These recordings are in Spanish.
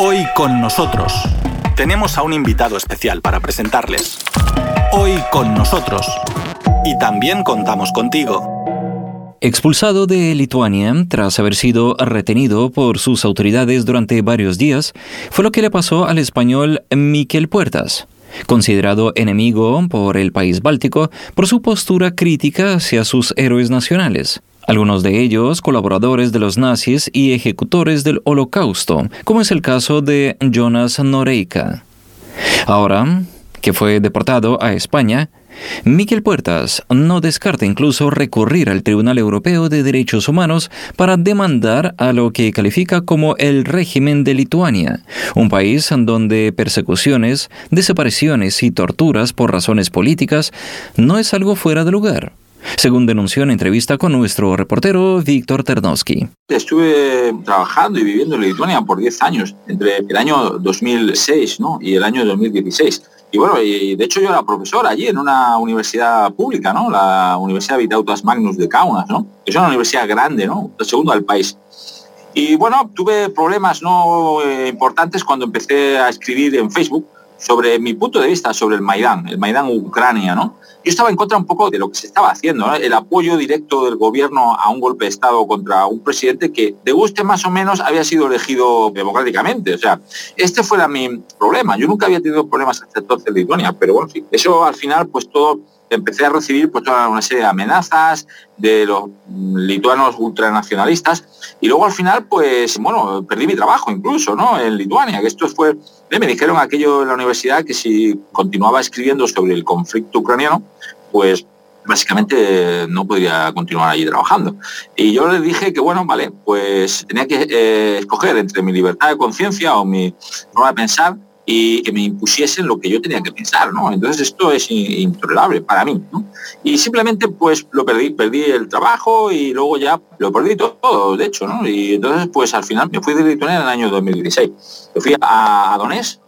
Hoy con nosotros tenemos a un invitado especial para presentarles. Hoy con nosotros. Y también contamos contigo. Expulsado de Lituania tras haber sido retenido por sus autoridades durante varios días, fue lo que le pasó al español Miquel Puertas considerado enemigo por el país báltico por su postura crítica hacia sus héroes nacionales, algunos de ellos colaboradores de los nazis y ejecutores del holocausto, como es el caso de Jonas Noreika. Ahora, que fue deportado a España, Miquel Puertas no descarta incluso recurrir al Tribunal Europeo de Derechos Humanos para demandar a lo que califica como el régimen de Lituania, un país donde persecuciones, desapariciones y torturas por razones políticas no es algo fuera de lugar según denunció en entrevista con nuestro reportero Víctor Ternowski. Estuve trabajando y viviendo en Lituania por 10 años, entre el año 2006 y el año 2016. Y bueno, y de hecho yo era profesor allí en una universidad pública, ¿no? La Universidad Vitautas Magnus de Kaunas, ¿no? Es una universidad grande, ¿no? La segunda del país. Y bueno, tuve problemas no importantes cuando empecé a escribir en Facebook sobre mi punto de vista sobre el Maidán, el Maidán Ucrania, ¿no? Yo estaba en contra un poco de lo que se estaba haciendo, el apoyo directo del gobierno a un golpe de Estado contra un presidente que, de guste más o menos, había sido elegido democráticamente. O sea, este fue mi problema. Yo nunca había tenido problemas hasta entonces en Lituania, pero bueno, eso al final, pues todo empecé a recibir pues, toda una serie de amenazas de los lituanos ultranacionalistas y luego al final, pues, bueno, perdí mi trabajo incluso, ¿no? En Lituania, que esto fue, me dijeron aquello en la universidad que si continuaba escribiendo sobre el conflicto ucraniano, pues básicamente no podía continuar allí trabajando. Y yo les dije que, bueno, vale, pues tenía que eh, escoger entre mi libertad de conciencia o mi forma de pensar y que me impusiesen lo que yo tenía que pensar, ¿no? Entonces esto es intolerable para mí, ¿no? Y simplemente pues lo perdí, perdí el trabajo y luego ya lo perdí todo, de hecho, ¿no? Y entonces pues al final me fui de Lituania en el año 2016. Me fui a, Donés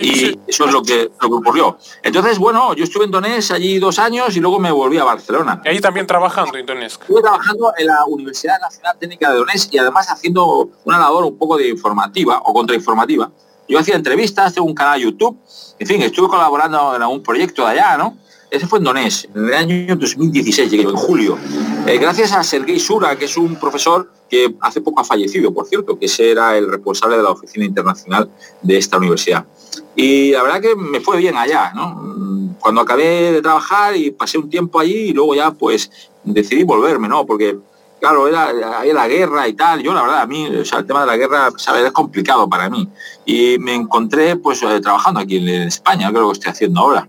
y eso es lo que, lo que ocurrió. Entonces, bueno, yo estuve en Donés allí dos años y luego me volví a Barcelona. ¿Y ahí también trabajando en Donetsk? Estuve trabajando en la Universidad Nacional Técnica de Donetsk y además haciendo una labor un poco de informativa o contrainformativa yo hacía entrevistas, tengo un canal YouTube, en fin, estuve colaborando en algún proyecto de allá, ¿no? Ese fue en Donés, en el año 2016, llegué en julio. Eh, gracias a Sergei Sura, que es un profesor que hace poco ha fallecido, por cierto, que ese era el responsable de la oficina internacional de esta universidad. Y la verdad que me fue bien allá, ¿no? Cuando acabé de trabajar y pasé un tiempo allí y luego ya pues decidí volverme, ¿no? Porque claro, era, la guerra y tal. Yo, la verdad, a mí, o sea, el tema de la guerra, ¿sabes? es complicado para mí. Y me encontré, pues, eh, trabajando aquí en, España, creo que estoy haciendo ahora.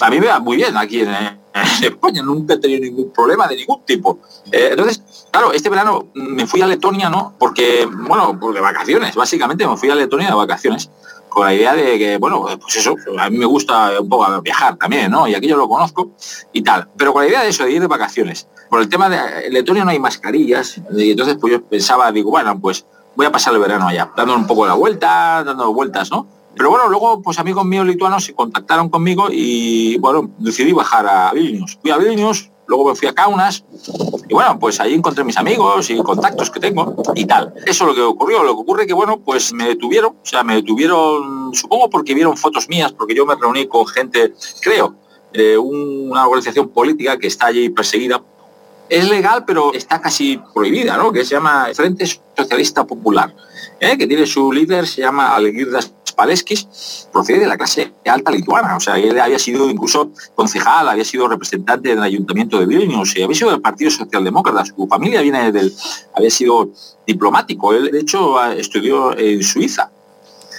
A mí me va muy bien aquí en, España, nunca he tenido ningún problema de ningún tipo. Eh, entonces, claro, este verano me fui a Letonia, ¿no? Porque, bueno, por de vacaciones, básicamente me fui a Letonia de vacaciones con la idea de que, bueno, pues eso, a mí me gusta un poco viajar también, ¿no? Y aquí yo lo conozco y tal. Pero con la idea de eso, de ir de vacaciones. Por el tema de Letonia no hay mascarillas, y entonces pues yo pensaba, digo, bueno, pues voy a pasar el verano allá, dando un poco la vuelta, dando vueltas, ¿no? Pero bueno, luego pues amigos míos lituanos se contactaron conmigo y bueno, decidí bajar a Vilnius. Fui a Vilnius, luego me fui a Kaunas y bueno, pues ahí encontré mis amigos y contactos que tengo y tal. Eso es lo que ocurrió. Lo que ocurre que bueno, pues me detuvieron, o sea, me detuvieron, supongo porque vieron fotos mías, porque yo me reuní con gente, creo, de una organización política que está allí perseguida. Es legal, pero está casi prohibida, ¿no? Que se llama Frente Socialista Popular, ¿eh? que tiene su líder, se llama Algirdas Paleskis procede de la clase alta lituana, o sea, él había sido incluso concejal, había sido representante del ayuntamiento de Vilnius, y había sido del Partido Socialdemócrata, su familia viene del, había sido diplomático, él de hecho estudió en Suiza,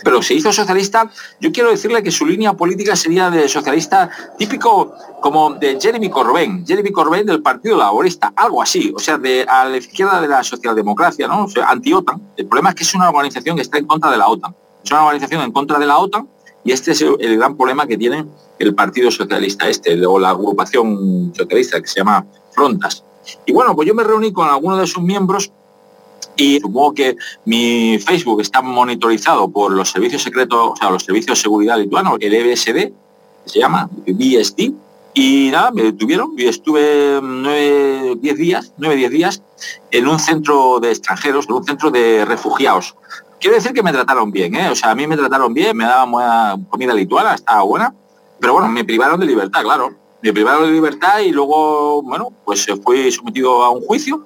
pero se hizo socialista, yo quiero decirle que su línea política sería de socialista típico como de Jeremy Corbyn, Jeremy Corbyn del Partido Laborista, algo así, o sea, de a la izquierda de la socialdemocracia, ¿no? anti-OTAN. El problema es que es una organización que está en contra de la OTAN una organización en contra de la OTAN y este es el gran problema que tiene el Partido Socialista este, o la agrupación socialista que se llama Frontas. Y bueno, pues yo me reuní con algunos de sus miembros y supongo que mi Facebook está monitorizado por los servicios secretos, o sea, los servicios de seguridad lituanos, el EBSD, se llama, BSD, y nada, me detuvieron y estuve nueve, diez días, nueve, diez días en un centro de extranjeros, en un centro de refugiados quiero decir que me trataron bien, ¿eh? O sea, a mí me trataron bien, me daban comida lituana, estaba buena, pero bueno, me privaron de libertad, claro. Me privaron de libertad y luego, bueno, pues fui sometido a un juicio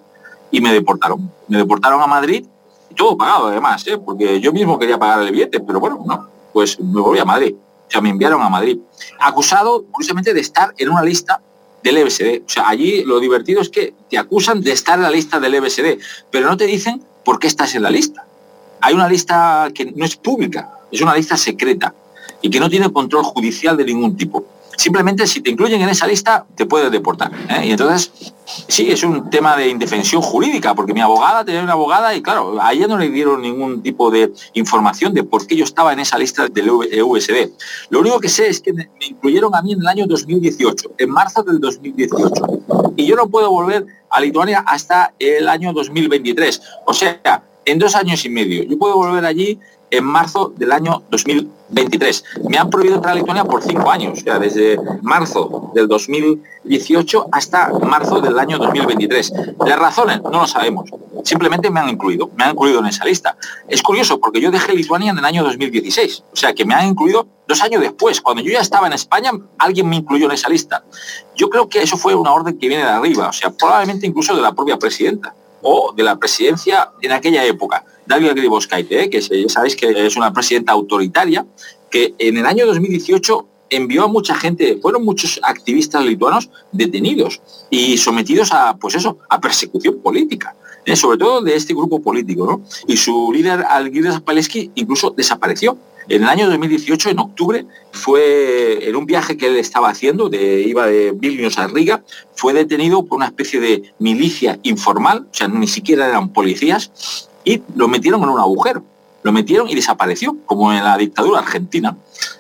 y me deportaron. Me deportaron a Madrid y todo pagado además, ¿eh? porque yo mismo quería pagar el billete, pero bueno, no, pues me volví a Madrid. O sea, me enviaron a Madrid. Acusado, curiosamente, de estar en una lista del EBSD. O sea, allí lo divertido es que te acusan de estar en la lista del EBSD, pero no te dicen por qué estás en la lista. Hay una lista que no es pública, es una lista secreta y que no tiene control judicial de ningún tipo. Simplemente si te incluyen en esa lista te puedes deportar. ¿eh? Y entonces, sí, es un tema de indefensión jurídica, porque mi abogada tenía una abogada y claro, a ella no le dieron ningún tipo de información de por qué yo estaba en esa lista del USB. Lo único que sé es que me incluyeron a mí en el año 2018, en marzo del 2018. Y yo no puedo volver a Lituania hasta el año 2023. O sea, en dos años y medio. Yo puedo volver allí en marzo del año 2023. Me han prohibido entrar a Lituania por cinco años, o sea, desde marzo del 2018 hasta marzo del año 2023. Las razones no lo sabemos, simplemente me han incluido, me han incluido en esa lista. Es curioso porque yo dejé Lituania en el año 2016, o sea, que me han incluido dos años después. Cuando yo ya estaba en España, alguien me incluyó en esa lista. Yo creo que eso fue una orden que viene de arriba, o sea, probablemente incluso de la propia presidenta o de la presidencia en aquella época. David Gribowskaite, ¿eh? que ya sabéis que es una presidenta autoritaria, que en el año 2018 envió a mucha gente, fueron muchos activistas lituanos detenidos y sometidos a, pues eso, a persecución política, ¿eh? sobre todo de este grupo político, ¿no? Y su líder, Algirdas Paleski, incluso desapareció. En el año 2018, en octubre, fue en un viaje que él estaba haciendo, de, iba de Vilnius a Riga, fue detenido por una especie de milicia informal, o sea, ni siquiera eran policías, y lo metieron en un agujero. Lo metieron y desapareció, como en la dictadura argentina.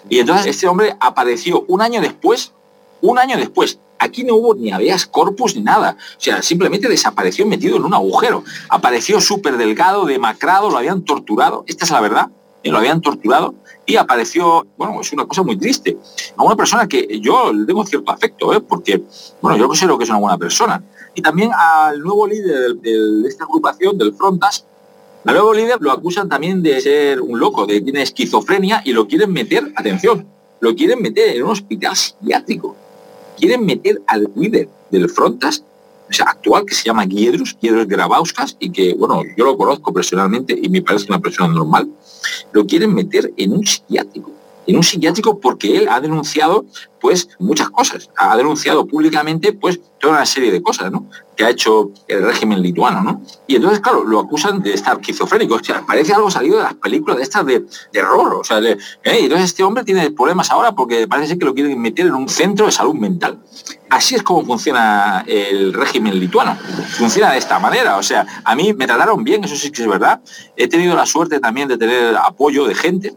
Y entonces este hombre apareció un año después, un año después. Aquí no hubo ni habeas corpus ni nada. O sea, simplemente desapareció metido en un agujero. Apareció súper delgado, demacrado, lo habían torturado. Esta es la verdad. ¿Eh? Lo habían torturado y apareció, bueno, es una cosa muy triste, a una persona que yo le tengo cierto afecto, ¿eh? porque, bueno, yo considero que es una buena persona. Y también al nuevo líder de esta agrupación, del Frontas, al nuevo líder lo acusan también de ser un loco, de que tiene esquizofrenia y lo quieren meter, atención, lo quieren meter en un hospital psiquiátrico. Quieren meter al líder del Frontas, o sea, actual, que se llama Giedrus, Giedrus Grabauskas, y que, bueno, yo lo conozco personalmente y me parece una persona normal, lo quieren meter en un psiquiátrico en un psiquiátrico porque él ha denunciado pues muchas cosas, ha denunciado públicamente pues toda una serie de cosas, ¿no? Que ha hecho el régimen lituano, ¿no? Y entonces, claro, lo acusan de estar esquizofrénico, o sea, parece algo salido de las películas de estas de, terror, o sea, ¿eh? entonces este hombre tiene problemas ahora porque parece que lo quieren meter en un centro de salud mental. Así es como funciona el régimen lituano. Funciona de esta manera. O sea, a mí me trataron bien, eso sí que es verdad. He tenido la suerte también de tener apoyo de gente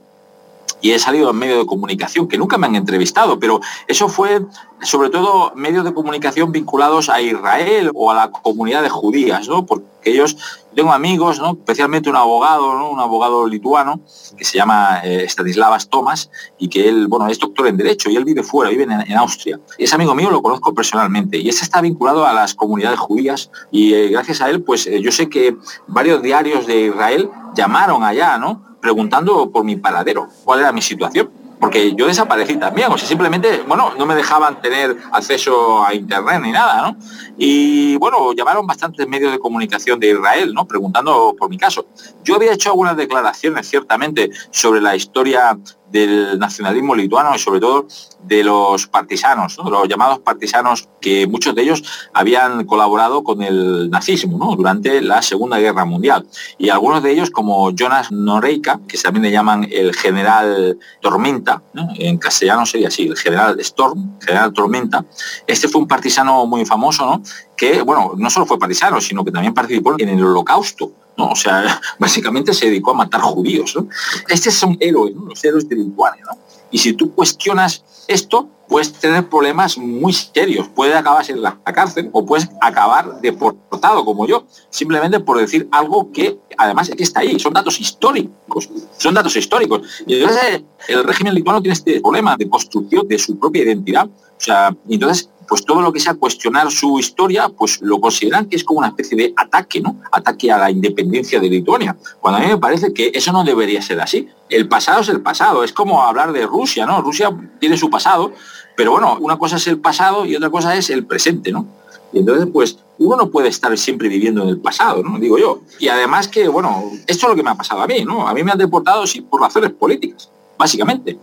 y he salido en medios de comunicación que nunca me han entrevistado, pero eso fue sobre todo medios de comunicación vinculados a Israel o a la comunidad de judías, ¿no? Porque ellos, tengo amigos, ¿no? especialmente un abogado, ¿no? un abogado lituano, que se llama eh, Stanislavas Thomas, y que él, bueno, es doctor en Derecho y él vive fuera, vive en, Austria. Y ese amigo mío lo conozco personalmente y ese está vinculado a las comunidades judías y eh, gracias a él, pues eh, yo sé que varios diarios de Israel llamaron allá, ¿no? Preguntando por mi paradero, cuál era mi situación. Porque yo desaparecí también, o sea, simplemente, bueno, no me dejaban tener acceso a internet ni nada, ¿no? Y bueno, llamaron bastantes medios de comunicación de Israel, ¿no? Preguntando por mi caso. Yo había hecho algunas declaraciones, ciertamente, sobre la historia del nacionalismo lituano y sobre todo de los partisanos, los llamados partisanos que muchos de ellos habían colaborado con el nazismo durante la Segunda Guerra Mundial. Y algunos de ellos, como Jonas Noreika, que también le llaman el general Tormenta, en castellano sería así, el general Storm, general Tormenta, este fue un partisano muy famoso, ¿no? Que, bueno, no solo fue partisano, sino que también participó en el holocausto ¿no? O sea, básicamente se dedicó a matar judíos. ¿no? Estos son héroes, los héroes de. ¿no? Y si tú cuestionas esto, puedes tener problemas muy serios. Puedes acabar en la cárcel o puedes acabar deportado como yo, simplemente por decir algo que además es que está ahí. Son datos históricos. Son datos históricos. Y entonces el régimen lituano tiene este problema de construcción de su propia identidad. O sea, entonces pues todo lo que sea cuestionar su historia, pues lo consideran que es como una especie de ataque, ¿no? Ataque a la independencia de Lituania. Cuando a mí me parece que eso no debería ser así. El pasado es el pasado, es como hablar de Rusia, ¿no? Rusia tiene su pasado, pero bueno, una cosa es el pasado y otra cosa es el presente, ¿no? Y entonces, pues, uno no puede estar siempre viviendo en el pasado, ¿no? Digo yo. Y además que, bueno, esto es lo que me ha pasado a mí, ¿no? A mí me han deportado, sí, por razones políticas, básicamente.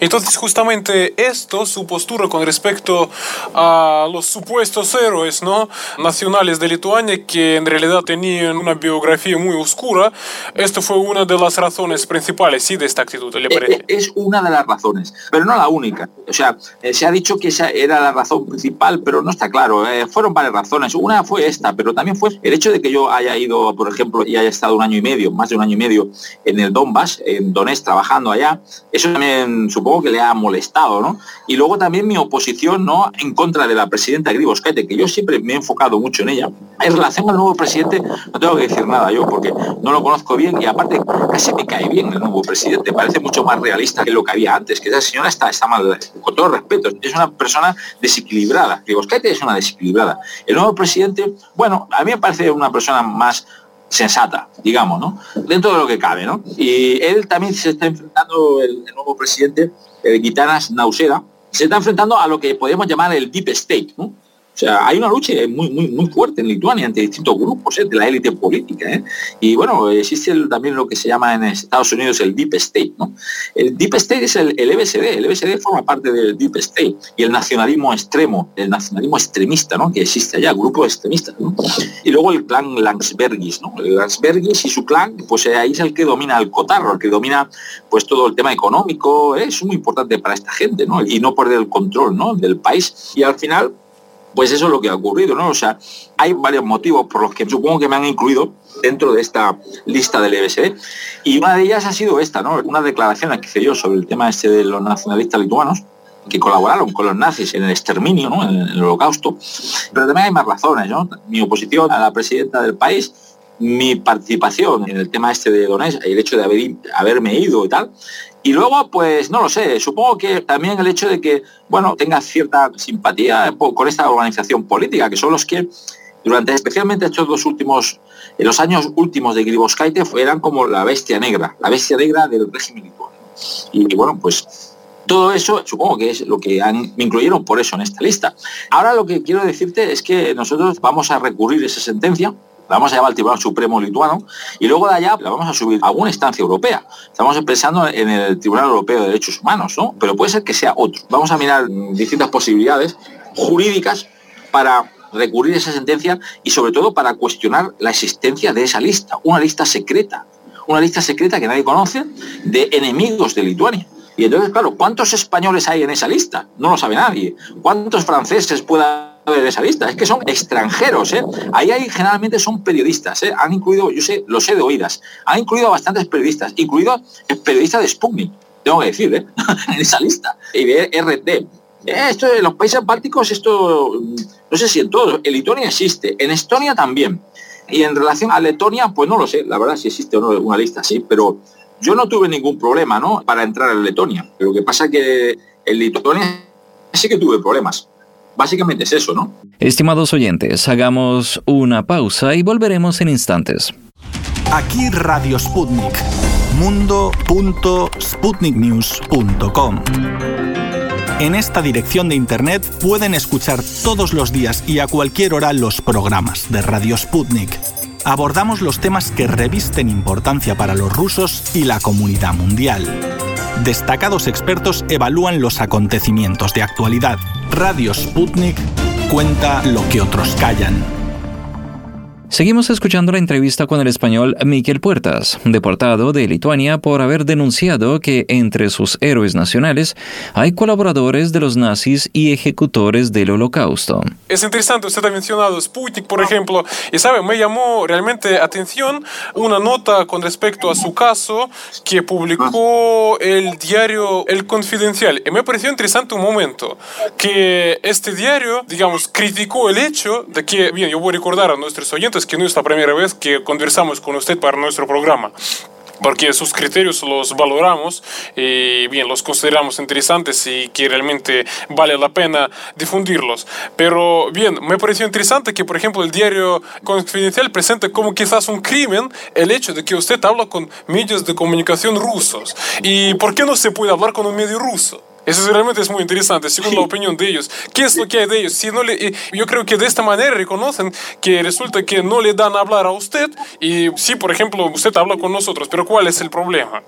Entonces, justamente esto, su postura con respecto a los supuestos héroes ¿no? nacionales de Lituania, que en realidad tenían una biografía muy oscura, esto fue una de las razones principales, ¿sí? De esta actitud, ¿le parece? Eh, Es una de las razones, pero no la única. O sea, eh, se ha dicho que esa era la razón principal, pero no está claro. Eh, fueron varias razones. Una fue esta, pero también fue el hecho de que yo haya ido, por ejemplo, y haya estado un año y medio, más de un año y medio, en el Donbass, en Donetsk, trabajando allá. Eso también supongo que le ha molestado, ¿no? Y luego también mi oposición, ¿no? En contra de la presidenta Gribosquete, que yo siempre me he enfocado mucho en ella. En relación al nuevo presidente, no tengo que decir nada yo, porque no lo conozco bien y aparte casi me cae bien el nuevo presidente. Parece mucho más realista que lo que había antes, que esa señora está, está mal, con todo respeto, es una persona desequilibrada. Gribosquete es una desequilibrada. El nuevo presidente, bueno, a mí me parece una persona más sensata, digamos, ¿no? Dentro de lo que cabe, ¿no? Y él también se está enfrentando, el, nuevo presidente, el Gitanas Nausera, se está enfrentando a lo que podríamos llamar el deep state, ¿no? O sea, hay una lucha muy, muy, muy fuerte en Lituania entre distintos grupos ¿eh? de la élite política. ¿eh? Y bueno, existe también lo que se llama en Estados Unidos el Deep State. ¿no? El Deep State es el, el EBSD. El EBSD forma parte del Deep State. Y el nacionalismo extremo, el nacionalismo extremista ¿no? que existe allá, grupos extremistas. ¿no? Y luego el clan Landsbergis. ¿no? El Landsbergis y su clan, pues ahí es el que domina el cotarro, el que domina pues todo el tema económico. ¿eh? Es muy importante para esta gente ¿no? y no perder el control ¿no? del país. Y al final pues eso es lo que ha ocurrido, ¿no? O sea, hay varios motivos por los que supongo que me han incluido dentro de esta lista del EBSD. Y una de ellas ha sido esta, ¿no? Una declaración que hice yo sobre el tema este de los nacionalistas lituanos que colaboraron con los nazis en el exterminio, ¿no? en el holocausto. Pero también hay más razones, ¿no? Mi oposición a la presidenta del país, mi participación en el tema este de Donetsk, el hecho de haber, haberme ido y tal, y luego, pues no lo sé, supongo que también el hecho de que, bueno, tenga cierta simpatía con esta organización política, que son los que durante especialmente estos dos últimos, en los años últimos de Griboscaite, eran como la bestia negra, la bestia negra del régimen lituano. Y, y bueno, pues todo eso supongo que es lo que han, me incluyeron por eso en esta lista. Ahora lo que quiero decirte es que nosotros vamos a recurrir esa sentencia la vamos a llevar al Tribunal Supremo lituano y luego de allá la vamos a subir a alguna instancia europea. Estamos pensando en el Tribunal Europeo de Derechos Humanos, ¿no? Pero puede ser que sea otro. Vamos a mirar distintas posibilidades jurídicas para recurrir esa sentencia y sobre todo para cuestionar la existencia de esa lista, una lista secreta, una lista secreta que nadie conoce de enemigos de Lituania. Y entonces, claro, ¿cuántos españoles hay en esa lista? No lo sabe nadie. ¿Cuántos franceses pueda en esa lista? Es que son extranjeros, ¿eh? Ahí hay, generalmente son periodistas, ¿eh? Han incluido, yo sé, lo sé de oídas, han incluido a bastantes periodistas, incluido el periodista de Sputnik, tengo que decir, ¿eh? en esa lista, y de RT. Esto en los países bálticos, esto, no sé si en todos, en Lituania existe, en Estonia también. Y en relación a Letonia, pues no lo sé, la verdad si existe o no una lista así, pero yo no tuve ningún problema, ¿no? Para entrar en Letonia. Lo que pasa que en Letonia sí que tuve problemas. Básicamente es eso, ¿no? Estimados oyentes, hagamos una pausa y volveremos en instantes. Aquí Radio Sputnik. mundo.sputniknews.com En esta dirección de internet pueden escuchar todos los días y a cualquier hora los programas de Radio Sputnik. Abordamos los temas que revisten importancia para los rusos y la comunidad mundial. Destacados expertos evalúan los acontecimientos de actualidad. Radio Sputnik cuenta lo que otros callan. Seguimos escuchando la entrevista con el español Miquel Puertas, deportado de Lituania por haber denunciado que entre sus héroes nacionales hay colaboradores de los nazis y ejecutores del holocausto. Es interesante, usted ha mencionado Sputnik, por ejemplo, y sabe, me llamó realmente atención una nota con respecto a su caso que publicó el diario El Confidencial. Y me pareció interesante un momento que este diario, digamos, criticó el hecho de que, bien, yo voy a recordar a nuestros oyentes que no es la primera vez que conversamos con usted para nuestro programa. porque sus criterios los valoramos y bien, los consideramos interesantes y que realmente vale la pena difundirlos. Pero bien, me pareció interesante que, por ejemplo, el diario Confidencial presenta como quizás un crimen el hecho de que usted habla con medios de comunicación rusos. ¿Y por qué no se puede hablar con un medio ruso? Eso realmente es muy interesante, según la opinión de ellos. ¿Qué es lo que hay de ellos? Si no le, yo creo que de esta manera reconocen que resulta que no le dan a hablar a usted y sí, por ejemplo, usted habla con nosotros, pero ¿cuál es el problema?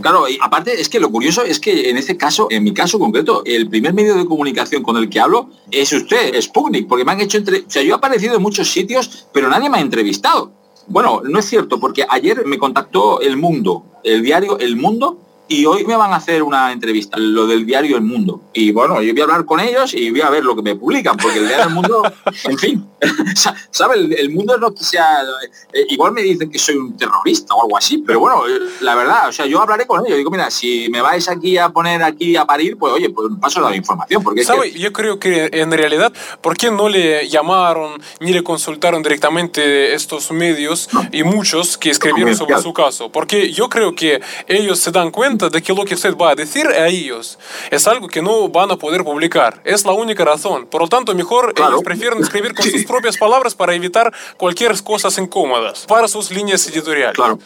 Claro, y aparte es que lo curioso es que en este caso, en mi caso concreto, el primer medio de comunicación con el que hablo es usted, Sputnik, porque me han hecho entre... O sea, yo he aparecido en muchos sitios, pero nadie me ha entrevistado. Bueno, no es cierto, porque ayer me contactó El Mundo, el diario El Mundo, y hoy me van a hacer una entrevista, lo del diario El Mundo. Y bueno, yo voy a hablar con ellos y voy a ver lo que me publican, porque el diario El Mundo, en fin, ¿sabe? El, mundo es lo que sea... Eh, igual me dicen que soy un terrorista o algo así, pero bueno, eh, la verdad, o sea, yo hablaré con ellos. Digo, mira, si me vais aquí a poner aquí a parir, pues oye, pues paso la información. Porque ¿Sabe? Yo creo que en realidad, ¿por qué no le llamaron ni le consultaron directamente estos medios y muchos que escribieron sobre su caso? Porque yo creo que ellos se dan cuenta de que lo que usted va a decir a ellos es algo que no van a poder publicar. Es la única razón. Por lo tanto, mejor ellos prefieren escribir con sus propias palabras para evitar cualquier cosas incómodas para sus líneas editoriales. Claro.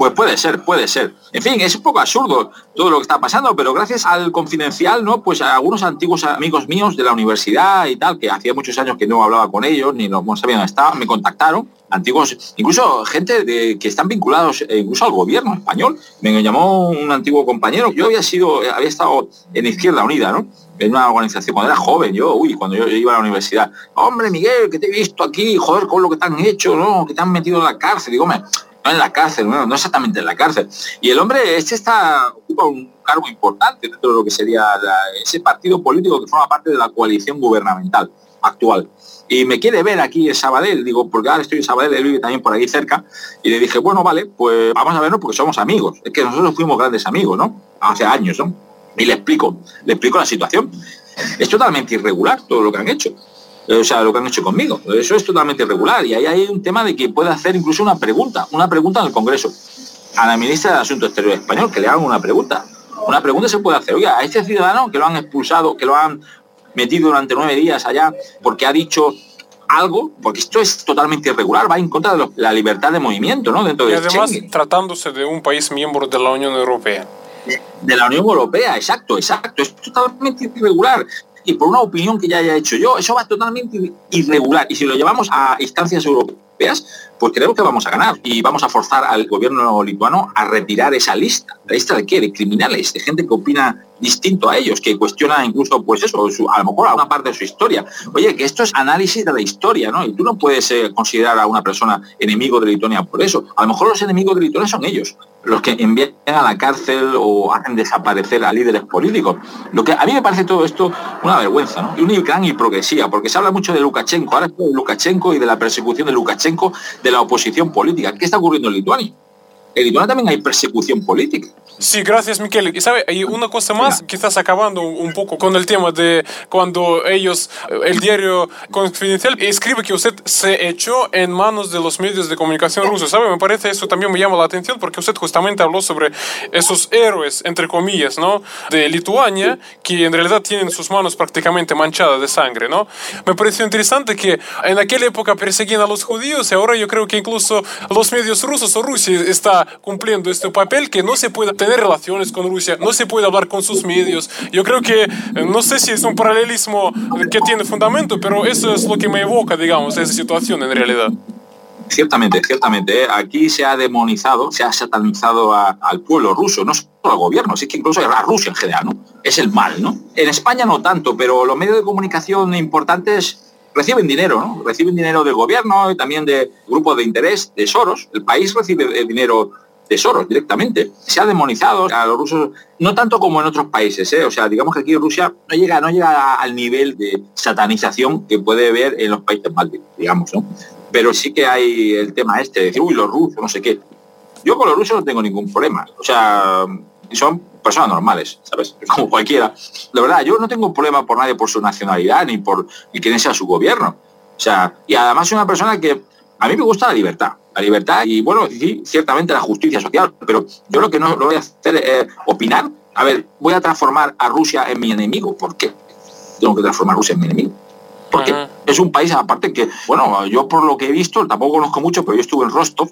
Pues puede ser, puede ser. En fin, es un poco absurdo todo lo que está pasando, pero gracias al confidencial, ¿no? Pues a algunos antiguos amigos míos de la universidad y tal, que hacía muchos años que no hablaba con ellos, ni no sabían dónde me contactaron, antiguos, incluso gente de, que están vinculados eh, incluso al gobierno español. Me llamó un antiguo compañero. Yo había sido, había estado en Izquierda Unida, ¿no? en una organización cuando era joven, yo, uy, cuando yo iba a la universidad, hombre, Miguel, que te he visto aquí, joder, con lo que te han hecho, ¿no? Que te han metido en la cárcel. Digo, me, no en la cárcel, no, exactamente en la cárcel. Y el hombre, este está, ocupa un cargo importante dentro de lo que sería ese partido político que forma parte de la coalición gubernamental actual. Y me quiere ver aquí en Sabadell, digo, porque ahora estoy en Sabadell, él vive también por ahí cerca, y le dije, bueno, vale, pues vamos a vernos porque somos amigos. Es que nosotros fuimos grandes amigos, ¿no? Hace años, ¿no? Y le explico, le explico la situación. Es totalmente irregular todo lo que han hecho o sea, lo que han hecho conmigo. Eso es totalmente irregular y ahí hay un tema de que puede hacer incluso una pregunta, una pregunta en el Congreso, a la ministra de Asuntos Exteriores español, que le hagan una pregunta. Una pregunta se puede hacer, oiga, a este ciudadano que lo han expulsado, que lo han metido durante nueve días allá porque ha dicho algo, porque esto es totalmente irregular, va en contra de la libertad de movimiento, ¿no? Dentro y además, tratándose de un país miembro de la Unión Europea. De la Unión Europea, exacto, exacto. Es totalmente irregular y por una opinión que ya haya hecho yo, eso va totalmente irregular. Y si lo llevamos a instancias europeas, pues creo que vamos a ganar y vamos a forzar al gobierno lituano a retirar esa lista. ¿La lista de qué? De criminales, de gente que opina distinto a ellos, que cuestiona incluso, pues eso, a lo mejor alguna parte de su historia. Oye, que esto es análisis de la historia, ¿no? Y tú no puedes eh, considerar a una persona enemigo de Lituania por eso. A lo mejor los enemigos de Lituania son ellos, los que envían a la cárcel o hacen desaparecer a líderes políticos. Lo que a mí me parece todo esto una vergüenza. Y una gran hipocresía, porque se habla mucho de Lukashenko, ahora de Lukashenko y de la persecución de Lukashenko, de la oposición política. ¿Qué está ocurriendo en Lituania? En Lituania también hay persecución política. Sí, gracias, Miquel. Y sabe, hay una cosa más, quizás acabando un poco con el tema de cuando ellos, el diario confidencial, escribe que usted se echó en manos de los medios de comunicación rusos. ¿Sabe? Me parece eso también me llama la atención porque usted justamente habló sobre esos héroes, entre comillas, ¿no? De Lituania, que en realidad tienen sus manos prácticamente manchadas de sangre, ¿no? Me pareció interesante que en aquella época perseguían a los judíos y ahora yo creo que incluso los medios rusos o Rusia está cumpliendo este papel que no se puede tener relaciones con Rusia, no se puede hablar con sus medios. Yo creo que, eh, no sé si es un paralelismo que tiene fundamento, pero eso es lo que me evoca, digamos, esa situación en realidad. Ciertamente, ciertamente. ¿eh? Aquí se ha demonizado, se ha satanizado al pueblo ruso, no solo al gobierno, es que incluso a Rusia en general, ¿no? Es el mal, ¿no? En España no tanto, pero los medios de comunicación importantes reciben dinero, ¿no? Reciben dinero del gobierno y también de grupos de interés, de Soros. El país recibe dinero tesoros directamente. Se ha demonizado a los rusos, no tanto como en otros países, ¿eh? o sea, digamos que aquí Rusia no llega, no llega al nivel de satanización que puede ver en los países bálticos, digamos, ¿no? Pero sí que hay el tema este de decir, uy, los rusos, no sé qué. Yo con los rusos no tengo ningún problema, o sea, son personas normales, ¿sabes? Como cualquiera. De verdad, yo no tengo un problema por nadie por su nacionalidad ni por ni quién sea su gobierno. O sea, y además soy una persona que a mí me gusta la libertad. La libertad y, bueno, sí, ciertamente la justicia social, pero yo lo que no lo voy a hacer es opinar. A ver, voy a transformar a Rusia en mi enemigo. ¿Por qué? Tengo que transformar a Rusia en mi enemigo. Porque es un país, aparte que, bueno, yo por lo que he visto, tampoco conozco mucho, pero yo estuve en Rostov,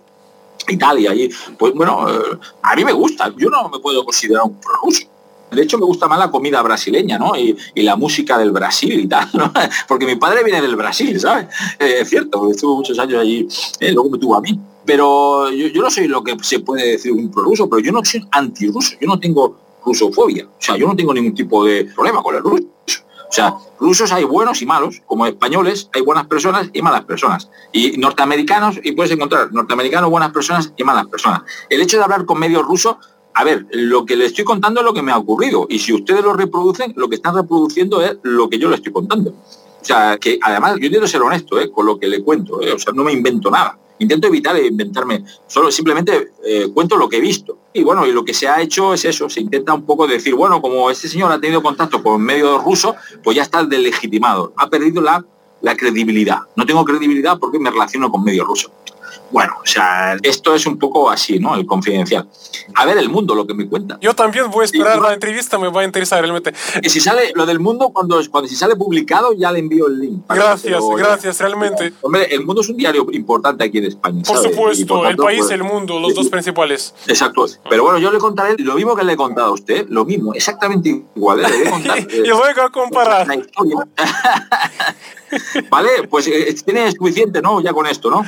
Italia, y pues bueno, eh, a mí me gusta, yo no me puedo considerar un prorruso. De hecho, me gusta más la comida brasileña, ¿no? Y, la música del Brasil y tal, ¿no? Porque mi padre viene del Brasil, ¿sabes? Eh, es cierto, estuvo muchos años allí, eh, luego me tuvo a mí. Pero yo, no soy lo que se puede decir un prorruso, pero yo no soy antirruso, yo no tengo rusofobia. O sea, yo no tengo ningún tipo de problema con el ruso. O sea, rusos hay buenos y malos, como españoles hay buenas personas y malas personas. Y norteamericanos, y puedes encontrar norteamericanos buenas personas y malas personas. El hecho de hablar con medios rusos, a ver, lo que le estoy contando es lo que me ha ocurrido. Y si ustedes lo reproducen, lo que están reproduciendo es lo que yo le estoy contando. O sea, que además yo quiero ser honesto ¿eh? con lo que le cuento. ¿eh? O sea, no me invento nada. Intento evitar inventarme, solo simplemente eh, cuento lo que he visto. Y bueno, y lo que se ha hecho es eso, se intenta un poco decir, bueno, como este señor ha tenido contacto con medios rusos, pues ya está delegitimado, ha perdido la, la credibilidad. No tengo credibilidad porque me relaciono con medios rusos. Bueno, o sea, esto es un poco así, ¿no? El confidencial. A ver el mundo, lo que me cuenta. Yo también voy a esperar la entrevista, me va a interesar realmente. Y si sale lo del mundo, cuando, cuando si sale publicado, ya le envío el link. Gracias, gracias, realmente. Hombre, el mundo es un diario importante aquí en España. Por supuesto, el país, pues, el mundo, los dos principales. Exacto. Pero bueno, yo le contaré lo mismo que le he contado a usted, lo mismo, exactamente igual. ¿eh? contar, y luego a comparar. La historia. vale, pues eh, tiene suficiente, ¿no? Ya con esto, ¿no?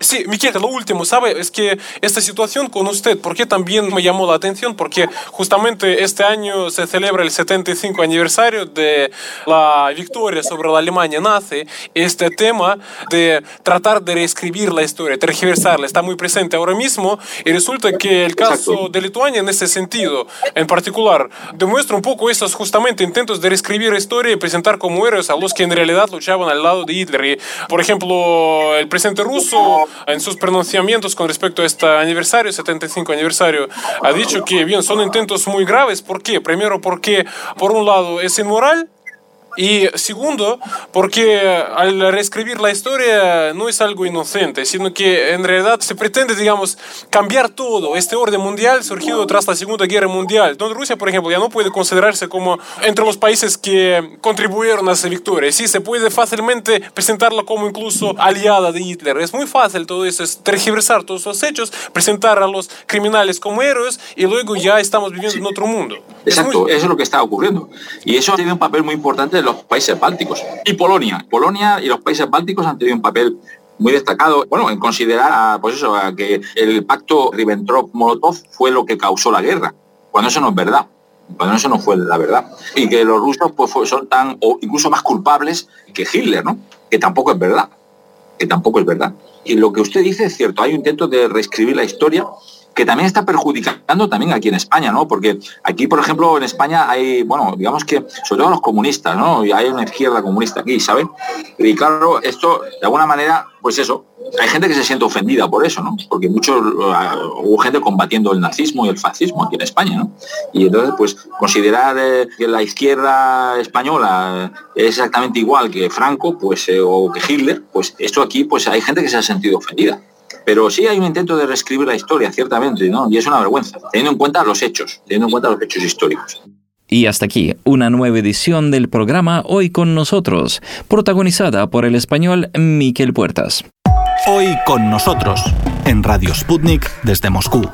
Sí, Lo último, ¿sabe? Es que esta situación con usted, ¿por qué también me llamó la atención? Porque justamente este año se celebra el 75 aniversario de la victoria sobre la Alemania nazi. Este tema de tratar de reescribir la historia, tergiversarla, está muy presente ahora mismo y resulta que el caso de Lituania en ese sentido, en particular, demuestra un poco estos justamente intentos de reescribir la historia y presentar como héroes a los que en realidad luchaban al lado de Hitler. Y, por ejemplo, el presidente ruso, en sus pronunciamientos con respecto a este aniversario, 75 aniversario, ha dicho que, bien, son intentos muy graves. ¿Por qué? Primero, porque, por un lado, es inmoral y segundo, porque al reescribir la historia no es algo inocente, sino que en realidad se pretende, digamos, cambiar todo. Este orden mundial surgido tras la Segunda Guerra Mundial, donde Rusia, por ejemplo, ya no puede considerarse como entre los países que contribuyeron a esa victoria. Sí, se puede fácilmente presentarla como incluso aliada de Hitler. Es muy fácil todo eso, es tergiversar todos los hechos, presentar a los criminales como héroes y luego ya estamos viviendo en otro mundo. Exacto, eso es lo que está ocurriendo. Y eso tiene un papel muy importante los países bálticos y Polonia. Polonia y los países bálticos han tenido un papel muy destacado, bueno, en considerar pues eso, que el pacto Ribbentrop-Molotov fue lo que causó la guerra, cuando eso no es verdad, cuando eso no fue la verdad. Y que los rusos pues, son tan, o incluso más culpables que Hitler, ¿no? Que tampoco es verdad, que tampoco es verdad. Y lo que usted dice es cierto, hay un intento de reescribir la historia que también está perjudicando también aquí en España, ¿no? Porque aquí, por ejemplo, en España hay, bueno, digamos que, sobre todo los comunistas, ¿no? Y hay una izquierda comunista aquí, ¿saben? Y claro, esto, de alguna manera, pues eso, hay gente que se siente ofendida por eso, ¿no? Porque muchos, uh, hubo gente combatiendo el nazismo y el fascismo aquí en España, ¿no? Y entonces, pues, considerar eh, que la izquierda española es exactamente igual que Franco, pues, eh, o que Hitler, pues esto aquí, pues hay gente que se ha sentido ofendida. Pero sí hay un intento de reescribir la historia, ciertamente, ¿no? Y es una vergüenza, teniendo en cuenta los hechos, teniendo en cuenta los hechos históricos. Y hasta aquí, una nueva edición del programa Hoy con nosotros, protagonizada por el español Miquel Puertas. Hoy con nosotros, en Radio Sputnik desde Moscú.